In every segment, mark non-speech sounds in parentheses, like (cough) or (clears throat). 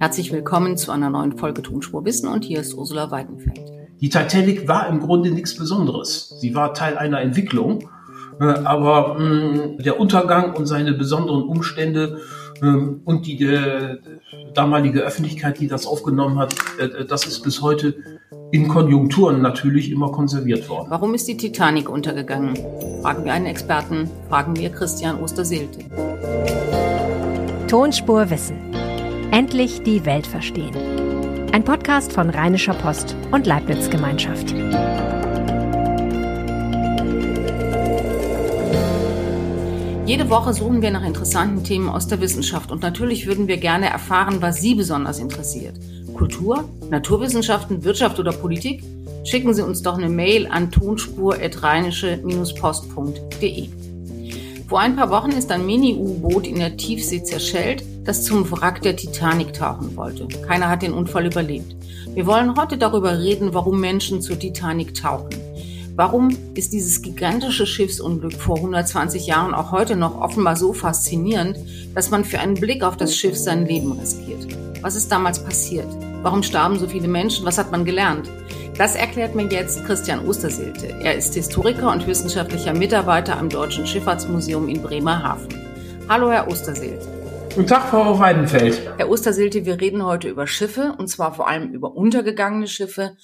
Herzlich willkommen zu einer neuen Folge Tonspur Wissen und hier ist Ursula Weidenfeld. Die Titanic war im Grunde nichts Besonderes. Sie war Teil einer Entwicklung, äh, aber mh, der Untergang und seine besonderen Umstände äh, und die äh, damalige Öffentlichkeit, die das aufgenommen hat, äh, das ist bis heute in Konjunkturen natürlich immer konserviert worden. Warum ist die Titanic untergegangen? Fragen wir einen Experten, fragen wir Christian Osterseelte. Tonspur Wissen. Endlich die Welt verstehen. Ein Podcast von Rheinischer Post und Leibniz Gemeinschaft. Jede Woche suchen wir nach interessanten Themen aus der Wissenschaft und natürlich würden wir gerne erfahren, was Sie besonders interessiert. Kultur, Naturwissenschaften, Wirtschaft oder Politik? Schicken Sie uns doch eine Mail an tonspur-post.de. Vor ein paar Wochen ist ein Mini-U-Boot in der Tiefsee zerschellt, das zum Wrack der Titanic tauchen wollte. Keiner hat den Unfall überlebt. Wir wollen heute darüber reden, warum Menschen zur Titanic tauchen. Warum ist dieses gigantische Schiffsunglück vor 120 Jahren auch heute noch offenbar so faszinierend, dass man für einen Blick auf das Schiff sein Leben riskiert? Was ist damals passiert? Warum starben so viele Menschen? Was hat man gelernt? Das erklärt mir jetzt Christian Osterseelte. Er ist Historiker und wissenschaftlicher Mitarbeiter am Deutschen Schifffahrtsmuseum in Bremerhaven. Hallo, Herr Osterseelte. Guten Tag, Frau Weidenfeld. Herr Osterseelte, wir reden heute über Schiffe und zwar vor allem über untergegangene Schiffe.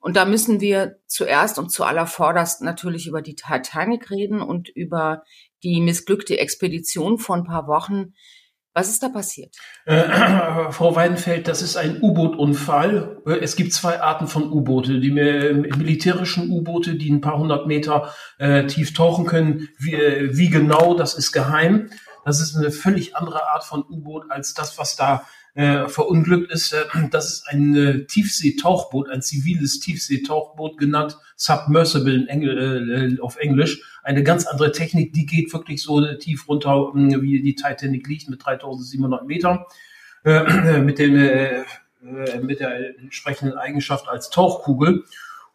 Und da müssen wir zuerst und zuallervorderst natürlich über die Titanic reden und über die missglückte Expedition vor ein paar Wochen. Was ist da passiert? Äh, (clears throat) Frau Weidenfeld, das ist ein U-Boot-Unfall. Es gibt zwei Arten von U-Boote. Die militärischen U-Boote, die ein paar hundert Meter äh, tief tauchen können. Wie, äh, wie genau, das ist geheim. Das ist eine völlig andere Art von U-Boot als das, was da äh, verunglückt ist. Äh, das ist ein äh, Tiefseetauchboot, ein ziviles Tiefseetauchboot genannt Submersible in Engl äh, auf Englisch. Eine ganz andere Technik, die geht wirklich so tief runter, äh, wie die Titanic liegt, mit 3700 Metern, äh, mit, äh, mit der entsprechenden Eigenschaft als Tauchkugel.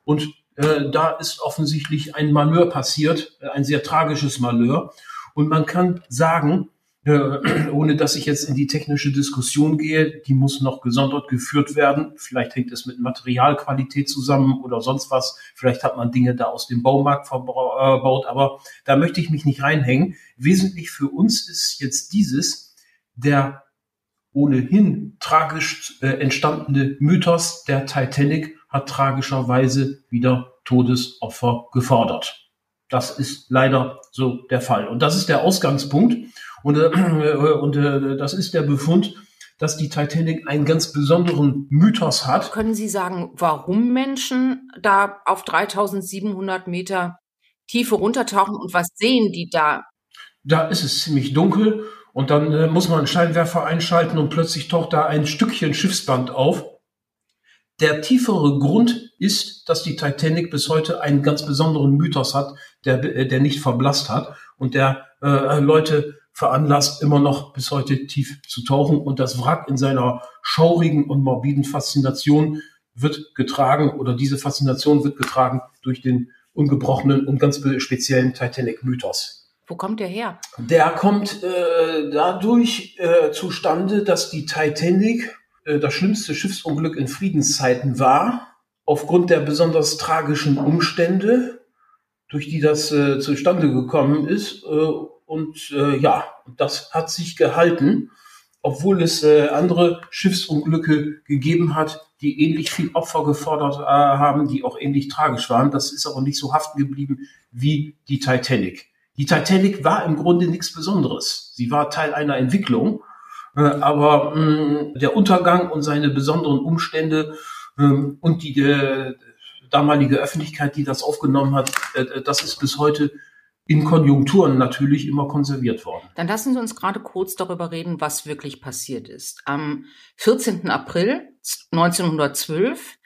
Und äh, da ist offensichtlich ein Malheur passiert, ein sehr tragisches Malheur. Und man kann sagen, äh, (clears throat) ohne dass ich jetzt in die technische Diskussion gehe, die muss noch gesondert geführt werden. Vielleicht hängt es mit Materialqualität zusammen oder sonst was. Vielleicht hat man Dinge da aus dem Baumarkt verbaut, aber da möchte ich mich nicht reinhängen. Wesentlich für uns ist jetzt dieses, der ohnehin tragisch äh, entstandene Mythos der Titanic hat tragischerweise wieder Todesopfer gefordert. Das ist leider so der Fall. Und das ist der Ausgangspunkt. Und, äh, und äh, das ist der Befund, dass die Titanic einen ganz besonderen Mythos hat. Können Sie sagen, warum Menschen da auf 3700 Meter Tiefe runtertauchen und was sehen die da? Da ist es ziemlich dunkel und dann äh, muss man einen Scheinwerfer einschalten und plötzlich taucht da ein Stückchen Schiffsband auf. Der tiefere Grund ist, dass die Titanic bis heute einen ganz besonderen Mythos hat, der, äh, der nicht verblasst hat und der äh, Leute veranlasst, immer noch bis heute tief zu tauchen. Und das Wrack in seiner schaurigen und morbiden Faszination wird getragen oder diese Faszination wird getragen durch den ungebrochenen und ganz speziellen Titanic-Mythos. Wo kommt der her? Der kommt äh, dadurch äh, zustande, dass die Titanic äh, das schlimmste Schiffsunglück in Friedenszeiten war, aufgrund der besonders tragischen Umstände, durch die das äh, zustande gekommen ist. Äh, und äh, ja, das hat sich gehalten, obwohl es andere Schiffsunglücke gegeben hat, die ähnlich viel Opfer gefordert haben, die auch ähnlich tragisch waren. Das ist aber nicht so haften geblieben wie die Titanic. Die Titanic war im Grunde nichts Besonderes. Sie war Teil einer Entwicklung, aber mh, mm, der Untergang und seine besonderen Umstände äh, und die äh, damalige Öffentlichkeit, die das aufgenommen hat, äh, das ist bis heute in Konjunkturen natürlich immer konserviert worden. Dann lassen Sie uns gerade kurz darüber reden, was wirklich passiert ist. Am 14. April 1912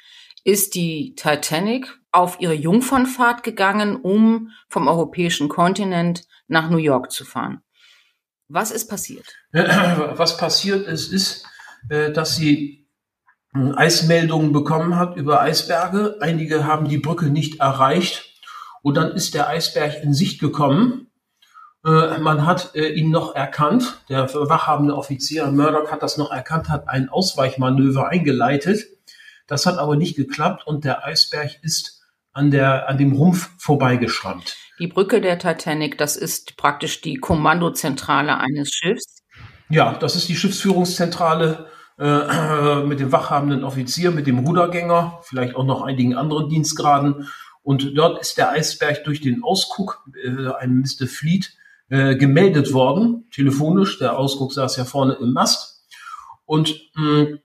ist die Titanic auf ihre Jungfernfahrt gegangen, um vom europäischen Kontinent nach New York zu fahren. Was ist passiert? (clears throat) Was passiert ist, ist, äh, dass sie äh, Eismeldungen bekommen hat über Eisberge. Einige haben die Brücke nicht erreicht und dann ist der Eisberg in Sicht gekommen. Äh, man hat äh, ihn noch erkannt. Der wachhabende Offizier Murdoch hat das noch erkannt, hat ein Ausweichmanöver eingeleitet. Das hat aber nicht geklappt und der Eisberg ist an, der, an dem Rumpf vorbeigeschrammt. Die Brücke der Titanic, das ist praktisch die Kommandozentrale eines Schiffs. Ja, das ist die Schiffsführungszentrale äh, (clears throat) mit dem wachhabenden Offizier, mit dem Rudergänger, vielleicht auch noch einigen anderen Dienstgraden. Und dort ist der Eisberg durch den Ausguck, äh, einem Mr. Fleet, äh, gemeldet worden, telefonisch. Der Ausguck saß ja vorne im Mast. Und, mh, äh,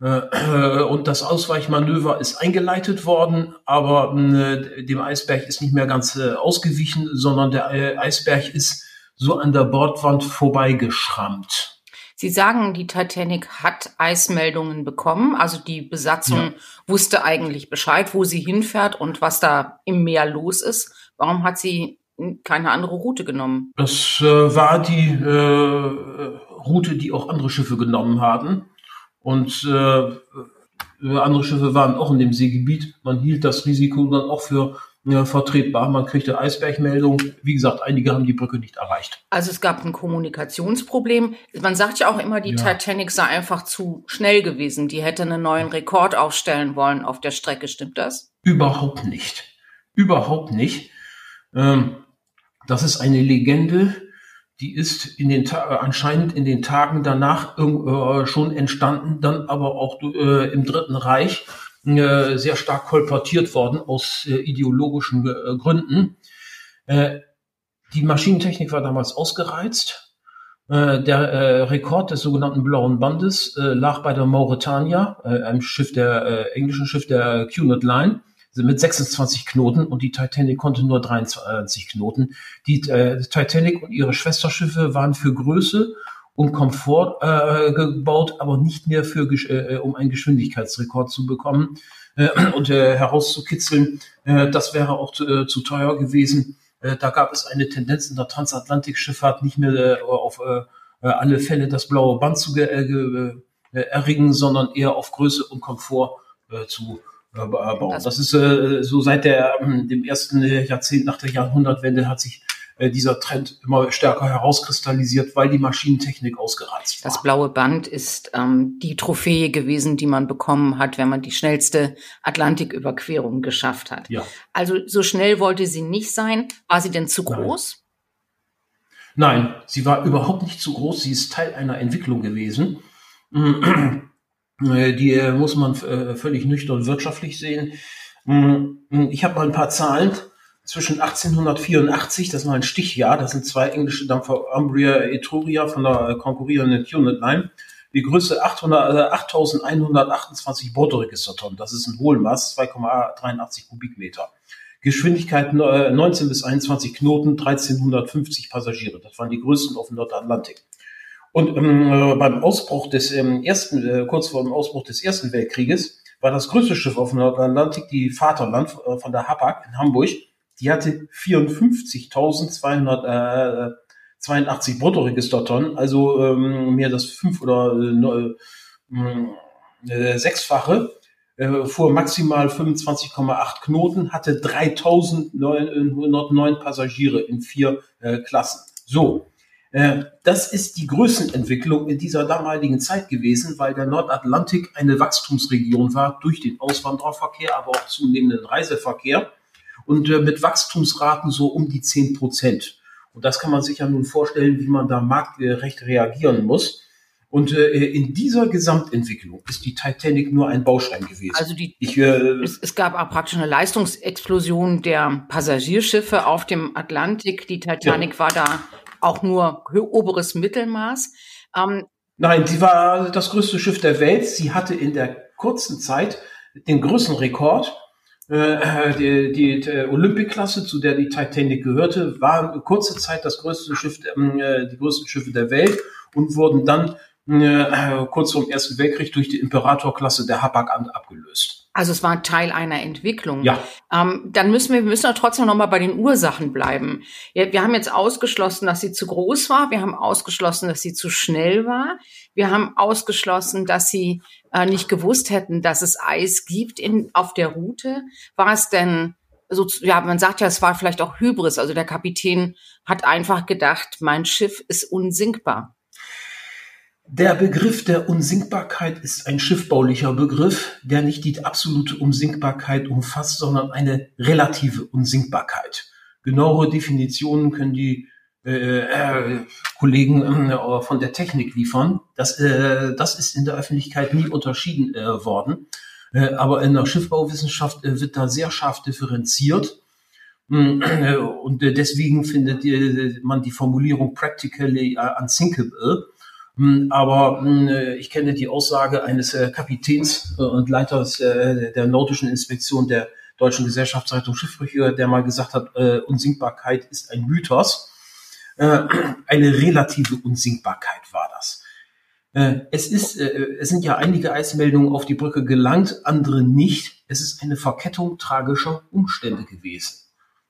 (clears throat) und das Ausweichmanöver ist eingeleitet worden, aber äh, dem Eisberg ist nicht mehr ganz äh, ausgewichen, sondern der äh, Eisberg ist so an der Bordwand vorbeigeschrammt. Sie sagen, die Titanic hat Eismeldungen bekommen. Also die Besatzung ja. wusste eigentlich Bescheid, wo sie hinfährt und was da im Meer los ist. Warum hat sie keine andere Route genommen? Das äh, war die äh, Route, die auch andere Schiffe genommen haben. Und äh, andere Schiffe waren auch in dem Seegebiet. Man hielt das Risiko dann auch für ja, vertretbar. Man kriegte Eisbergmeldung. Wie gesagt, einige haben die Brücke nicht erreicht. Also es gab ein Kommunikationsproblem. Man sagt ja auch immer, die ja. Titanic sei einfach zu schnell gewesen. Die hätte einen neuen Rekord aufstellen wollen auf der Strecke. Stimmt das? Überhaupt nicht. Überhaupt nicht. Ähm, das ist eine Legende, die ist in den Ta anscheinend in den Tagen danach äh, schon entstanden, dann aber auch äh, im Dritten Reich äh, sehr stark kolportiert worden aus äh, ideologischen äh, Gründen. Äh, die Maschinentechnik war damals ausgereizt. Äh, der äh, Rekord des sogenannten Blauen Bandes lag bei der Mauretania, einem Schiff der englischen Schiff der Cunard Line mit 26 Knoten und die Titanic konnte nur 23 Knoten. Die Titanic und ihre Schwesterschiffe waren für Größe und Komfort äh, gebaut, aber nicht mehr für äh, um einen Geschwindigkeitsrekord zu bekommen äh, und äh, herauszukitzeln. Äh, das wäre auch zu, äh, zu teuer gewesen. Äh, da gab es eine Tendenz in der Transatlantikschifffahrt nicht mehr äh, auf äh, alle Fälle das blaue Band zu äh, äh, erringen, sondern eher auf Größe und Komfort äh, zu äh, bauen. Das ist äh, so seit der, ähm, dem ersten Jahrzehnt nach der Jahrhundertwende hat sich äh, dieser Trend immer stärker herauskristallisiert, weil die Maschinentechnik ausgereizt war. Das blaue Band ist ähm, die Trophäe gewesen, die man bekommen hat, wenn man die schnellste Atlantiküberquerung geschafft hat. Ja. Also so schnell wollte sie nicht sein. War sie denn zu groß? Nein, Nein sie war überhaupt nicht zu groß. Sie ist Teil einer Entwicklung gewesen. Äh, die äh, muss man völlig nüchtern wirtschaftlich sehen. Ich habe mal ein paar Zahlen zwischen 1884, das war ein Stichjahr, das sind zwei englische Dampfer, Umbria Etruria von der konkurrierenden Cunard Line, die Größe 800, 8128 Bordregistertonnen. Das ist ein Hohlmaß, 2,83 Kubikmeter. Geschwindigkeit 19 äh, bis 21 Knoten, 1350 Passagiere. Das waren die größten auf dem Nordatlantik. Und ähm, beim Ausbruch des ähm, ersten, äh, kurz vor dem Ausbruch des Ersten Weltkrieges, war das größte Schiff auf dem Nordatlantik die Vaterland äh, von der Hapag in Hamburg. Die hatte 54.282 äh, Bruttoregistertonnen, also ähm, mehr das fünf oder äh, äh, sechsfache, äh, fuhr maximal 25,8 Knoten, hatte 3.909 Passagiere in vier äh, Klassen. So, äh, das ist die Größenentwicklung in dieser damaligen Zeit gewesen, weil der Nordatlantik eine Wachstumsregion war durch den Auswandererverkehr, aber auch zunehmenden Reiseverkehr und äh, mit Wachstumsraten so um die 10 Prozent. Und das kann man sich ja nun vorstellen, wie man da marktgerecht reagieren muss. Und äh, in dieser Gesamtentwicklung ist die Titanic nur ein Baustein gewesen. Also die, ich, äh, es, es gab auch praktisch eine Leistungsexplosion der Passagierschiffe auf dem Atlantik. Die Titanic ja. war da auch nur oberes Mittelmaß. Ähm, Nein, sie war das größte Schiff der Welt. Sie hatte in der kurzen Zeit den größten Rekord äh, die, die, die Olympic-Klasse, zu der die Titanic gehörte, war kurze Zeit das größte Schiff, äh, die größten Schiffe der Welt und wurden dann äh, kurz vor dem Ersten Weltkrieg durch die Imperator-Klasse der Hapag abgelöst. Also es war Teil einer Entwicklung. Ja. Ähm, dann müssen wir, wir müssen trotzdem noch mal bei den Ursachen bleiben. Ja, wir haben jetzt ausgeschlossen, dass sie zu groß war. Wir haben ausgeschlossen, dass sie zu schnell war. Wir haben ausgeschlossen, dass sie äh, nicht gewusst hätten, dass es Eis gibt in, auf der Route. War es denn so, ja, man sagt ja, es war vielleicht auch Hybris. Also der Kapitän hat einfach gedacht, mein Schiff ist unsinkbar. Der Begriff der Unsinkbarkeit ist ein schiffbaulicher Begriff, der nicht die absolute Unsinkbarkeit umfasst, sondern eine relative Unsinkbarkeit. Genauere Definitionen können die äh, äh, Kollegen äh, von der Technik liefern. Das, äh, das ist in der Öffentlichkeit nie unterschieden äh, worden. Äh, aber in der Schiffbauwissenschaft wird da sehr scharf differenziert. Äh, und deswegen findet man die Formulierung practically unsinkable. Mm, aber mm, ich kenne die Aussage eines Kapitäns und Leiters der Nautischen Inspektion der Deutschen Gesellschaftszeitung Schiffbrüche, der mal gesagt hat, Unsinkbarkeit ist ein Mythos. Eine relative Unsinkbarkeit war das. Äh, es ist, äh, es sind ja einige Eismeldungen auf die Brücke gelangt, andere nicht. Es ist eine Verkettung tragischer Umstände gewesen,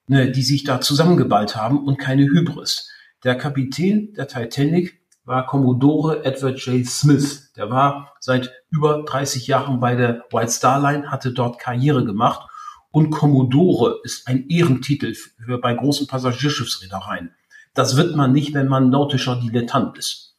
ne, die sich da zusammengeballt haben und keine Hybris. Der Kapitän der Titanic war Commodore Edward J. Smith. Der war seit über 30 Jahren bei der White Star Line, hatte dort Karriere gemacht und Commodore ist ein Ehrentitel für, bei großen Passagierschiffsreedereien. Das wird man nicht, wenn man nautischer Dilettant ist.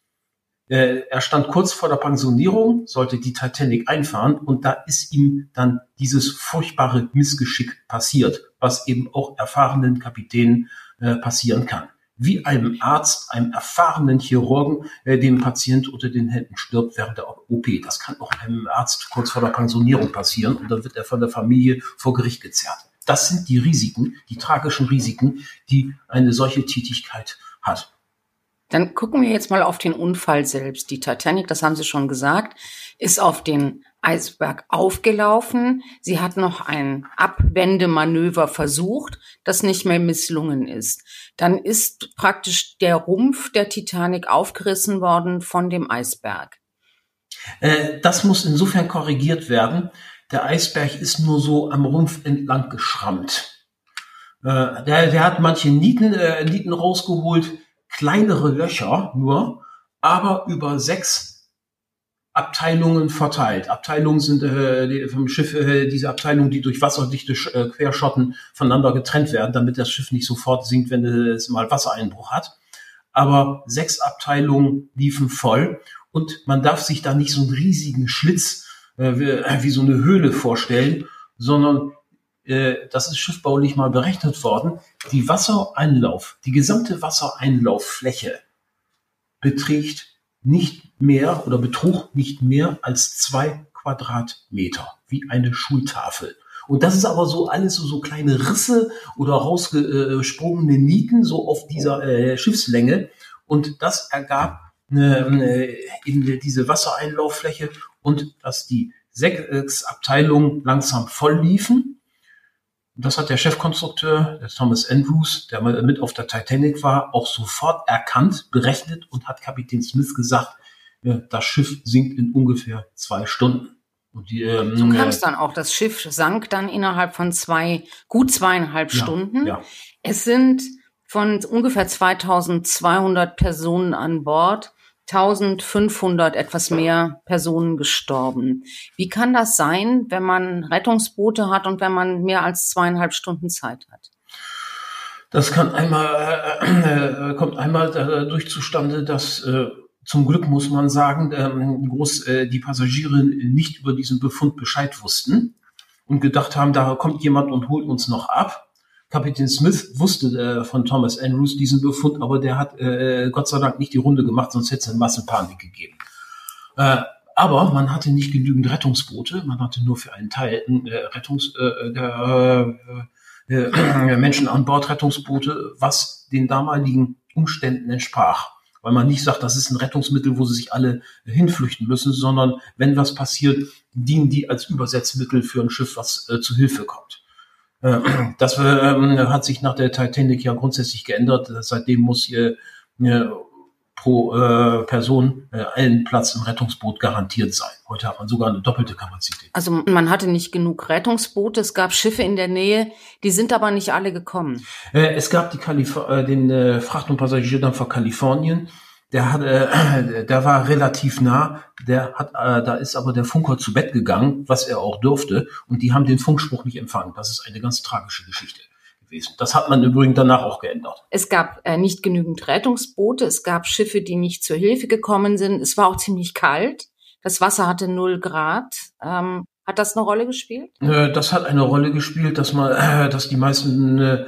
Äh, er stand kurz vor der Pensionierung, sollte die Titanic einfahren und da ist ihm dann dieses furchtbare Missgeschick passiert, was eben auch erfahrenen Kapitänen äh, passieren kann. Wie einem Arzt, einem erfahrenen Chirurgen, äh, dem Patient unter den Händen stirbt während der OP. Das kann auch einem Arzt kurz vor der Pensionierung passieren und dann wird er von der Familie vor Gericht gezerrt. Das sind die Risiken, die tragischen Risiken, die eine solche Tätigkeit hat. Dann gucken wir jetzt mal auf den Unfall selbst. Die Titanic, das haben Sie schon gesagt, ist auf den Eisberg aufgelaufen. Sie hat noch ein Abwendemanöver versucht, das nicht mehr misslungen ist. Dann ist praktisch der Rumpf der Titanic aufgerissen worden von dem Eisberg. Äh, das muss insofern korrigiert werden. Der Eisberg ist nur so am Rumpf entlang geschrammt. Äh, der, der hat manche Nieten, äh, Nieten rausgeholt, kleinere Löcher nur, aber über sechs Abteilungen verteilt. Abteilungen sind äh, vom Schiff äh, diese Abteilungen, die durch wasserdichte äh, Querschotten voneinander getrennt werden, damit das Schiff nicht sofort sinkt, wenn es mal Wassereinbruch hat. Aber sechs Abteilungen liefen voll und man darf sich da nicht so einen riesigen Schlitz äh, wie, wie so eine Höhle vorstellen, sondern äh, das ist schiffbaulich mal berechnet worden, die Wassereinlauf, die gesamte Wassereinlauffläche beträgt nicht mehr oder betrug nicht mehr als zwei Quadratmeter, wie eine Schultafel. Und das ist aber so alles so, so kleine Risse oder rausgesprungene Nieten so auf dieser äh, Schiffslänge. Und das ergab äh, in diese Wassereinlauffläche und dass die sechs Abteilungen langsam voll liefen das hat der Chefkonstrukteur, der Thomas Andrews, der mit auf der Titanic war, auch sofort erkannt, berechnet und hat Kapitän Smith gesagt, das Schiff sinkt in ungefähr zwei Stunden. Und die, ähm, so kam es dann auch. Das Schiff sank dann innerhalb von zwei, gut zweieinhalb ja, Stunden. Ja. Es sind von ungefähr 2200 Personen an Bord 1500 etwas mehr Personen gestorben. Wie kann das sein, wenn man Rettungsboote hat und wenn man mehr als zweieinhalb Stunden Zeit hat? Das kann einmal, äh, äh, kommt einmal dadurch zustande, dass äh, zum Glück muss man sagen, ähm, groß äh, die Passagiere nicht über diesen Befund Bescheid wussten und gedacht haben, da kommt jemand und holt uns noch ab. Kapitän Smith wusste äh, von Thomas Andrews diesen Befund, aber der hat äh, Gott sei Dank nicht die Runde gemacht, sonst hätte es eine Massenpanik gegeben. Äh, aber man hatte nicht genügend Rettungsboote, man hatte nur für einen Teil äh, Rettungs, äh, der, äh, äh, Menschen an Bord Rettungsboote, was den damaligen Umständen entsprach. Weil man nicht sagt, das ist ein Rettungsmittel, wo sie sich alle hinflüchten müssen, sondern wenn was passiert, dienen die als Übersetzmittel für ein Schiff, was äh, zu Hilfe kommt. Äh, das ähm, hat sich nach der Titanic ja grundsätzlich geändert. Seitdem muss hier pro äh, Person äh, ein Platz im Rettungsboot garantiert sein. Heute hat man sogar eine doppelte Kapazität. Also man hatte nicht genug Rettungsboote, es gab Schiffe in der Nähe, die sind aber nicht alle gekommen. es gab die Kalif den Fracht- und Passagierdampfer Kalifornien, der hat, äh, (clears throat) der war relativ nah. Der hat, äh, da ist aber der Funker zu Bett gegangen, was er auch durfte, und die haben den Funkspruch nicht empfangen. Das ist eine ganz tragische Geschichte gewesen. Das hat man übrigens danach auch geändert. Es gab äh, nicht genügend Rettungsboote, es gab Schiffe, die nicht zur Hilfe gekommen sind. Es war auch ziemlich kalt. Das Wasser hatte null Grad. Ähm, hat das eine Rolle gespielt? Äh, das hat eine Rolle gespielt, dass man, äh, (clears throat) dass die meisten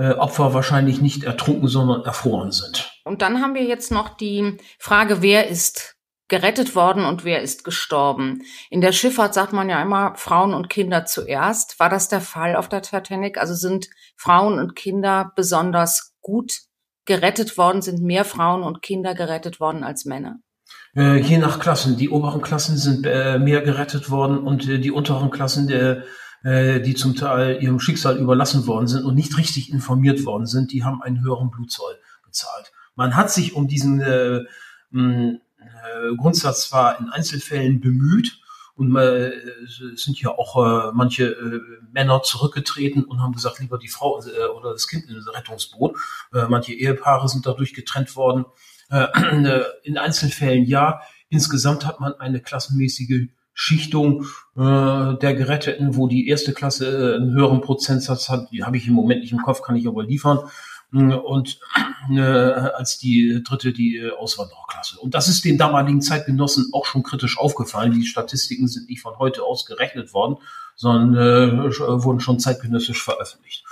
äh, äh, Opfer wahrscheinlich nicht ertrunken, sondern erfroren sind. Und dann haben wir jetzt noch die Frage, wer ist gerettet worden und wer ist gestorben. In der Schifffahrt sagt man ja immer Frauen und Kinder zuerst. War das der Fall auf der Titanic? Also sind Frauen und Kinder besonders gut gerettet worden? Sind mehr Frauen und Kinder gerettet worden als Männer? Äh, je nach Klassen. Die oberen Klassen sind äh, mehr gerettet worden und äh, die unteren Klassen der äh, die zum Teil ihrem Schicksal überlassen worden sind und nicht richtig informiert worden sind, die haben einen höheren Blutzoll gezahlt. Man hat sich um diesen äh, mh, äh, Grundsatz zwar in Einzelfällen bemüht, und äh, sind ja auch äh, manche äh, Männer zurückgetreten und haben gesagt, lieber die Frau äh, oder das Kind in das Rettungsboot. Äh, manche Ehepaare sind dadurch getrennt worden. Äh, (clears throat) in Einzelfällen ja. Insgesamt hat man eine klassenmäßige Schichtung äh, der Geretteten, wo die erste Klasse äh, einen höheren Prozentsatz hat, die habe ich im Moment nicht im Kopf, kann ich aber liefern. Äh, und äh, als die dritte die äh, Auswandererklasse. Und das ist den damaligen Zeitgenossen auch schon kritisch aufgefallen. Die Statistiken sind nicht von heute aus gerechnet worden, sondern äh, wurden schon zeitgenössisch veröffentlicht.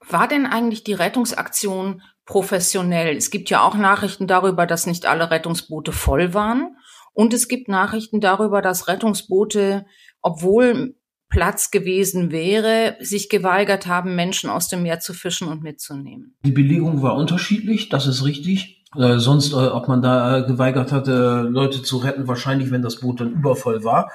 War denn eigentlich die Rettungsaktion professionell? Es gibt ja auch Nachrichten darüber, dass nicht alle Rettungsboote voll waren. Und es gibt Nachrichten darüber, dass Rettungsboote, obwohl Platz gewesen wäre, sich geweigert haben, Menschen aus dem Meer zu fischen und mitzunehmen. Die Belegung war unterschiedlich, das ist richtig. Äh, sonst, äh, ob man da äh, geweigert hatte, Leute zu retten, wahrscheinlich, wenn das Boot dann übervoll war.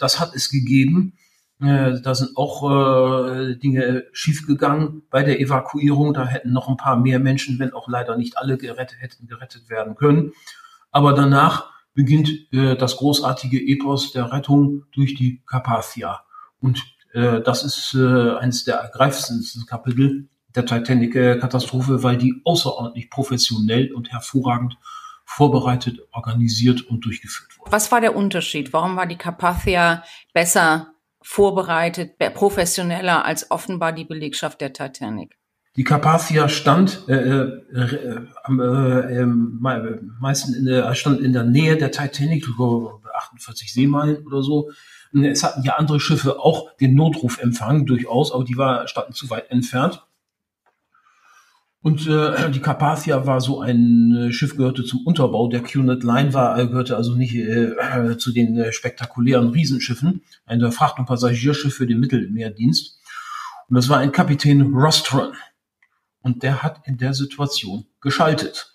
das hat es gegeben. Da sind auch äh, Dinge schiefgegangen bei der Evakuierung. Da hätten noch ein paar mehr Menschen, wenn auch leider nicht alle gerettet hätten, gerettet werden können. Aber danach beginnt äh, das großartige Epos der Rettung durch die Carpathia. Und äh, das ist äh, eines der ergreifendsten Kapitel der Titanic-Katastrophe, weil die außerordentlich professionell und hervorragend vorbereitet, organisiert und durchgeführt wurde. Was war der Unterschied? Warum war die Carpathia besser vorbereitet, professioneller als offenbar die Belegschaft der Titanic? Die Carpathia stand äh, äh, äh, äh, meistens in der, stand in der Nähe der Titanic, 48 Seemeilen oder so. Es hatten ja andere Schiffe auch den Notruf empfangen, durchaus, aber die war, standen zu weit entfernt. Und äh, die Carpathia war so ein äh, Schiff, gehörte zum Unterbau. Der Cunard Line war, äh, gehörte also nicht äh, zu den äh, spektakulären Riesenschiffen. Ein Fracht- und Passagierschiff für den Mittelmeerdienst. Und das war ein Kapitän Rostron. Und der hat in der Situation geschaltet.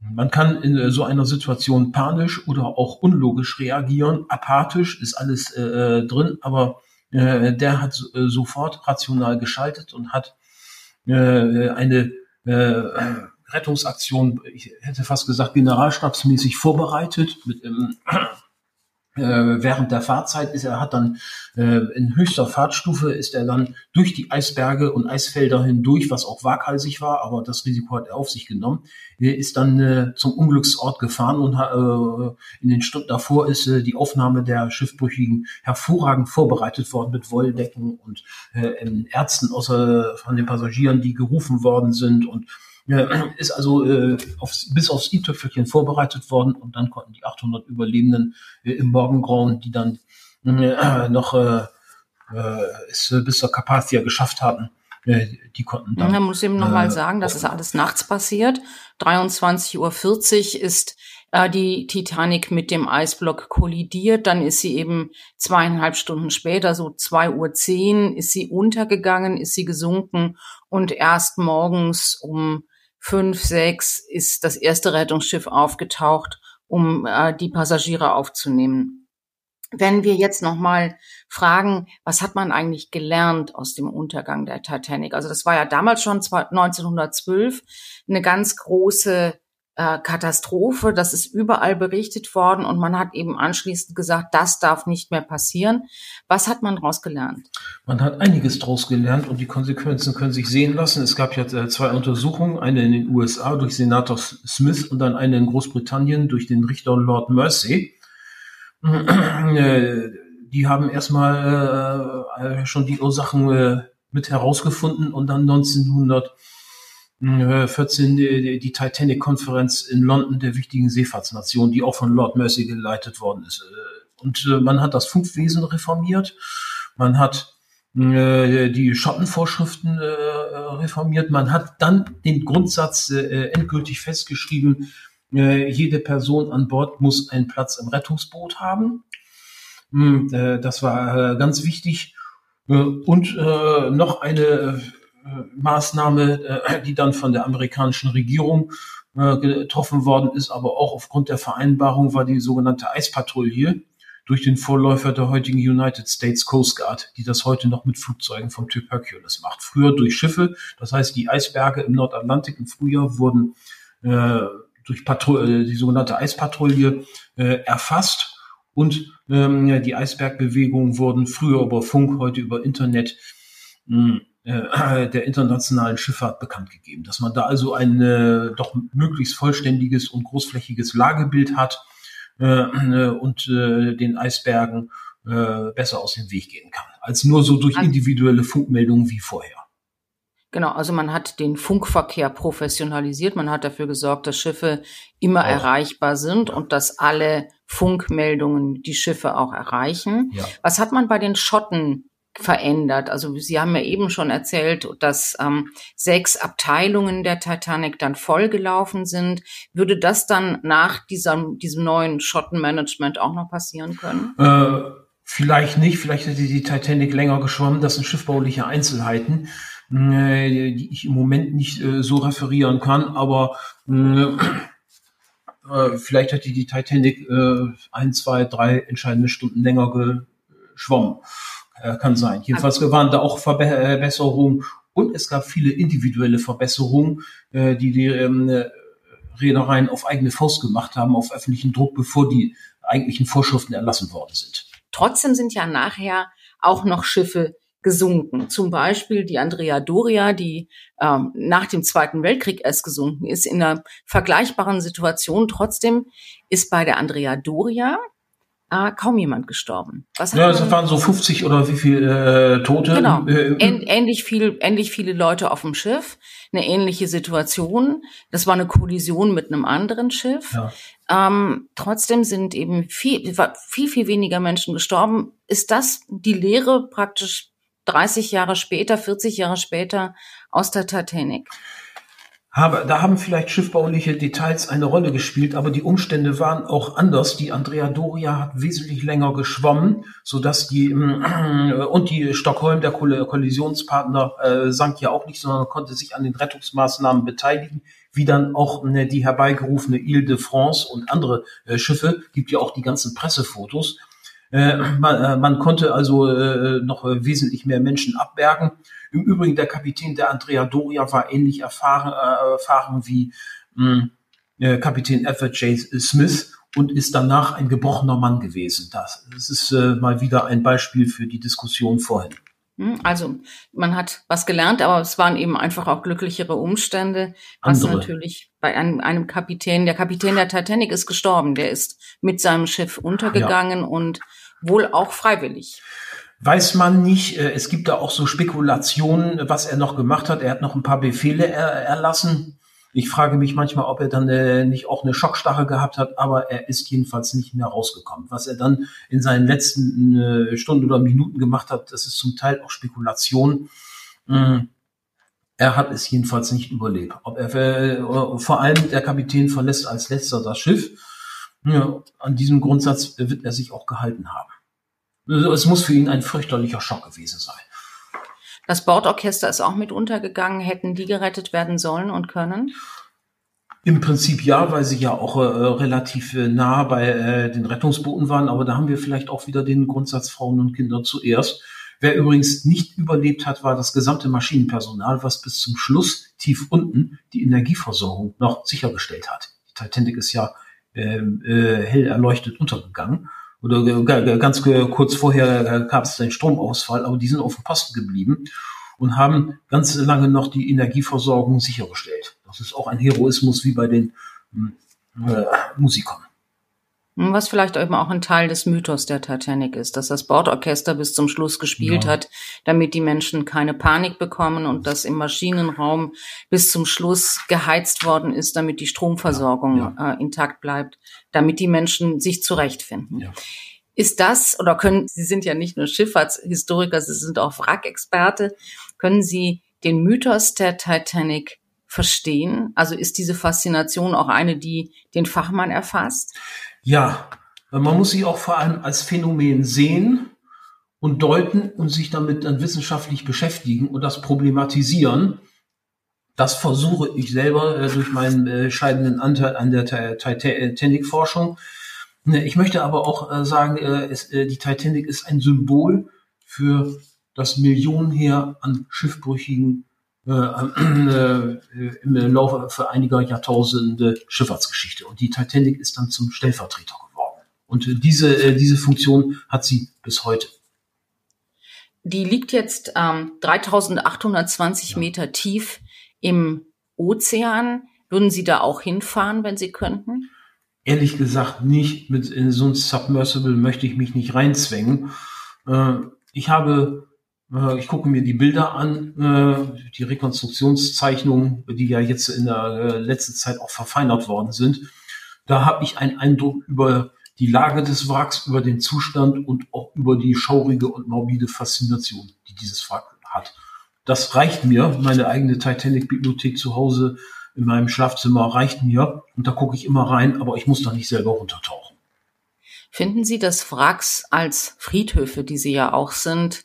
Man kann in äh, so einer Situation panisch oder auch unlogisch reagieren. Apathisch ist alles äh, äh drin, aber äh, der hat äh, sofort rational geschaltet und hat äh, eine Rettungsaktion, ich hätte fast gesagt, generalstabsmäßig vorbereitet mit ähm, äh, während der Fahrzeit ist er hat dann äh, in höchster Fahrtstufe ist er dann durch die Eisberge und Eisfelder hindurch, was auch waghalsig war, aber das Risiko hat er auf sich genommen. Ist dann äh, zum Unglücksort gefahren und äh, in den Stunden davor ist äh, die Aufnahme der Schiffbrüchigen hervorragend vorbereitet worden mit Wolldecken und äh, Ärzten außer von den Passagieren, die gerufen worden sind und ist also äh, aufs, bis aufs i-Tüpfelchen vorbereitet worden und dann konnten die 800 Überlebenden äh, im Morgengrauen, die dann äh, noch äh, äh es äh, bis zur Carpathia geschafft hatten, äh, die konnten dann. Man muss eben nochmal äh, sagen, das ist alles nachts passiert. 23.40 Uhr ist äh, die Titanic mit dem Eisblock kollidiert. Dann ist sie eben zweieinhalb Stunden später, so 2.10 Uhr, ist sie untergegangen, ist sie gesunken und erst morgens um fünf, sechs ist das erste Rettungsschiff aufgetaucht, um äh, die Passagiere aufzunehmen. Wenn wir jetzt nochmal fragen, was hat man eigentlich gelernt aus dem Untergang der Titanic? Also das war ja damals schon 1912 eine ganz große äh, Katastrophe, das ist überall berichtet worden und man hat eben anschließend gesagt, das darf nicht mehr passieren. Was hat man daraus gelernt? Man hat einiges daraus gelernt und die Konsequenzen können sich sehen lassen. Es gab ja äh, zwei Untersuchungen, eine in den USA durch Senator Smith und dann eine in Großbritannien durch den Richter Lord Mersey. Äh, die haben erstmal schon die Ursachen mit herausgefunden und dann 1900 14 die, die Titanic-Konferenz in London der wichtigen Seefahrtsnation, die auch von Lord Mercy geleitet worden ist. Äh, und äh, man hat das Funkwesen reformiert, man hat äh, die Schottenvorschriften reformiert, man hat dann den Grundsatz endgültig festgeschrieben, jede Person an Bord muss einen Platz im Rettungsboot haben. Hm, das war ganz wichtig. Und noch eine Maßnahme, äh, die dann von der amerikanischen Regierung äh, getroffen worden ist, aber auch aufgrund der Vereinbarung war die sogenannte Eispatrouille durch den Vorläufer der heutigen United States Coast Guard, die das heute noch mit Flugzeugen vom Typ Hercules macht. Früher durch Schiffe, das heißt die Eisberge im Nordatlantik im Frühjahr wurden äh, durch Patru äh, die sogenannte Eispatrouille äh, erfasst. Und ähm, die Eisbergbewegungen wurden früher über Funk, heute über Internet mh, hm, äh, der internationalen Schifffahrt bekannt gegeben, dass man da also ein äh, doch möglichst vollständiges und großflächiges Lagebild hat äh, äh, und äh, den Eisbergen äh, besser aus dem Weg gehen kann, als nur so durch individuelle Funkmeldungen wie vorher. Genau, also man hat den Funkverkehr professionalisiert, man hat dafür gesorgt, dass Schiffe immer auch. erreichbar sind und dass alle Funkmeldungen die Schiffe auch erreichen. Ja. Was hat man bei den Schotten verändert. Also Sie haben ja eben schon erzählt, dass ähm, sechs Abteilungen der Titanic dann vollgelaufen sind. Würde das dann nach diesem, diesem neuen Schottenmanagement auch noch passieren können? Äh, vielleicht nicht. Vielleicht hätte die Titanic länger geschwommen. Das sind schiffbauliche Einzelheiten, äh, die ich im Moment nicht äh, so referieren kann. Aber äh, äh, vielleicht hätte die Titanic äh, ein, zwei, drei entscheidende Stunden länger geschwommen. Äh, kann sein. Jedenfalls waren da auch Verbesserungen und es gab viele individuelle Verbesserungen, äh, die die ähm, äh, Reedereien auf eigene Faust gemacht haben, auf öffentlichen Druck, bevor die eigentlichen Vorschriften erlassen worden sind. Trotzdem sind ja nachher auch noch Schiffe gesunken. Zum Beispiel die Andrea Doria, die ähm, nach dem Zweiten Weltkrieg erst gesunken ist, in einer vergleichbaren Situation. Trotzdem ist bei der Andrea Doria äh, kaum jemand gestorben. Was ja, es waren so 50 oder wie viel äh, Tote. Genau. Äh, ähnlich viel, ähnlich viele Leute auf dem Schiff, eine ähnliche Situation. Das war eine Kollision mit einem anderen Schiff. Ja. Ähm, trotzdem sind eben viel, viel, viel weniger Menschen gestorben. Ist das die Lehre praktisch 30 Jahre später, 40 Jahre später aus der Titanic? Habe, da haben vielleicht schiffbauliche Details eine Rolle gespielt, aber die Umstände waren auch anders. Die Andrea Doria hat wesentlich länger geschwommen, so dass die äh, und die Stockholm, der Kollisionspartner, äh, sank ja auch nicht, sondern konnte sich an den Rettungsmaßnahmen beteiligen, wie dann auch äh, die herbeigerufene Ile de France und andere äh, Schiffe. Gibt ja auch die ganzen Pressefotos. Man, konnte also noch wesentlich mehr Menschen abbergen. Im Übrigen, der Kapitän der Andrea Doria war ähnlich erfahren, äh, erfahren wie mh, hm, äh, Kapitän Edward J. Smith und ist danach ein gebrochener Mann gewesen. Das, das ist äh, mal wieder ein Beispiel für die Diskussion vorhin. Hm, also man hat was gelernt, aber es waren eben einfach auch glücklichere Umstände, was Andere. natürlich bei einem, einem Kapitän, der Kapitän der Titanic ist gestorben, der ist mit seinem Schiff untergegangen ja. und wohl auch freiwillig. Weiß man nicht. Äh, es gibt da auch so Spekulationen, was er noch gemacht hat. Er hat noch ein paar Befehle er, erlassen. Ich frage mich manchmal, ob er dann äh, nicht auch eine Schockstarre gehabt hat, aber er ist jedenfalls nicht mehr rausgekommen. Was er dann in seinen letzten äh, Stunden oder Minuten gemacht hat, das ist zum Teil auch Spekulation. Mhm. Er hat es jedenfalls nicht überlebt. Ob er, äh, vor allem der Kapitän verlässt als letzter das Schiff. Ja, an diesem Grundsatz wird er sich auch gehalten haben. Es muss für ihn ein fürchterlicher Schock gewesen sein. Das Bordorchester ist auch mit untergegangen. Hätten die gerettet werden sollen und können? Im Prinzip ja, weil sie ja auch äh, relativ äh, nah bei äh, den Rettungsbooten waren. Aber da haben wir vielleicht auch wieder den Grundsatz Frauen und Kinder zuerst. Wer übrigens nicht überlebt hat, war das gesamte Maschinenpersonal, was bis zum Schluss tief unten die Energieversorgung noch sichergestellt hat. Die Titanic ist ja äh, äh, hell erleuchtet untergegangen. Oder ganz kurz vorher gab es einen Stromausfall, aber die sind auf dem Posten geblieben und haben ganz lange noch die Energieversorgung sichergestellt. Das ist auch ein Heroismus wie bei den hm, äh, Musikern. Was vielleicht eben auch ein Teil des Mythos der Titanic ist, dass das Bordorchester bis zum Schluss gespielt ja. hat, damit die Menschen keine Panik bekommen und dass im Maschinenraum bis zum Schluss geheizt worden ist, damit die Stromversorgung ja, ja. Äh, intakt bleibt, damit die Menschen sich zurechtfinden. Ist das, oder können, Sie sind ja nicht nur Schifffahrtshistoriker, Sie sind auch Wrackexperte, können Sie den Mythos der Titanic verstehen? Also ist diese Faszination auch eine, die den Fachmann erfasst? Ja, man muss sie auch vor allem als Phänomen sehen und deuten und sich damit dann wissenschaftlich beschäftigen und das problematisieren. Das versuche ich selber äh, durch meinen äh, scheidenden Anteil an der Titanic-Forschung. Ne, ich möchte aber auch äh, sagen, äh, es, äh, die Titanic ist ein Symbol für das Millionenheer an Schiffbrüchigen äh, äh, im Laufe einiger Jahrtausende Schifffahrtsgeschichte. Und die Titanic ist dann zum Stellvertreter geworden. Und äh, diese, äh, diese Funktion hat sie bis heute. Die liegt jetzt ähm, 3820 ja. Meter tief im Ozean. Würden Sie da auch hinfahren, wenn Sie könnten? Ehrlich gesagt nicht. Mit in so ein Submersible möchte ich mich nicht reinzwängen. Äh, ich habe äh, ich gucke mir die Bilder an, äh, die Rekonstruktionszeichnungen, die ja jetzt in der äh, letzten Zeit auch verfeinert worden sind. Da habe ich einen Eindruck über die Lage des Wracks, über den Zustand und auch über die schaurige und morbide Faszination, die dieses Wrack hat. Das reicht mir. Meine eigene Titanic-Bibliothek zu Hause in meinem Schlafzimmer reicht mir. Und da gucke ich immer rein, aber ich muss da nicht selber runtertauchen. Finden Sie, dass Wracks als Friedhöfe, die sie ja auch sind,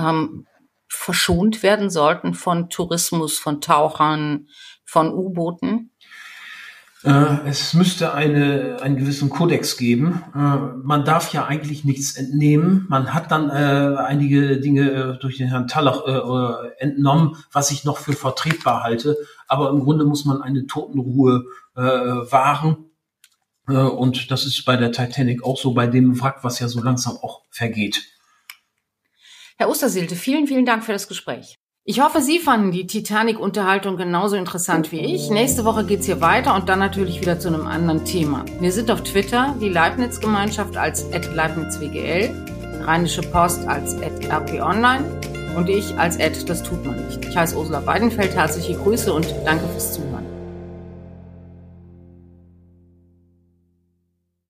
ähm, verschont werden sollten von Tourismus, von Tauchern, von U-Booten? Äh, es müsste eine, einen gewissen Kodex geben. Äh, man darf ja eigentlich nichts entnehmen. Man hat dann äh, einige Dinge äh, durch den Herrn Tallach entnommen, was ich noch für vertretbar halte. Aber im Grunde muss man eine Totenruhe wahren. und das ist bei der Titanic auch so, bei dem Wrack, was ja so langsam auch vergeht. Herr Ostersilte, vielen, vielen Dank für das Gespräch. Ich hoffe, Sie fanden die Titanic-Unterhaltung genauso interessant wie ich. Nächste Woche geht's hier weiter und dann natürlich wieder zu einem anderen Thema. Wir sind auf Twitter, die Leibniz-Gemeinschaft als @leibnizwgl, Rheinische Post als @rponline und ich als das tut man nicht. Ich heiße Ursula Weidenfeld, herzliche Grüße und danke fürs Zuhören.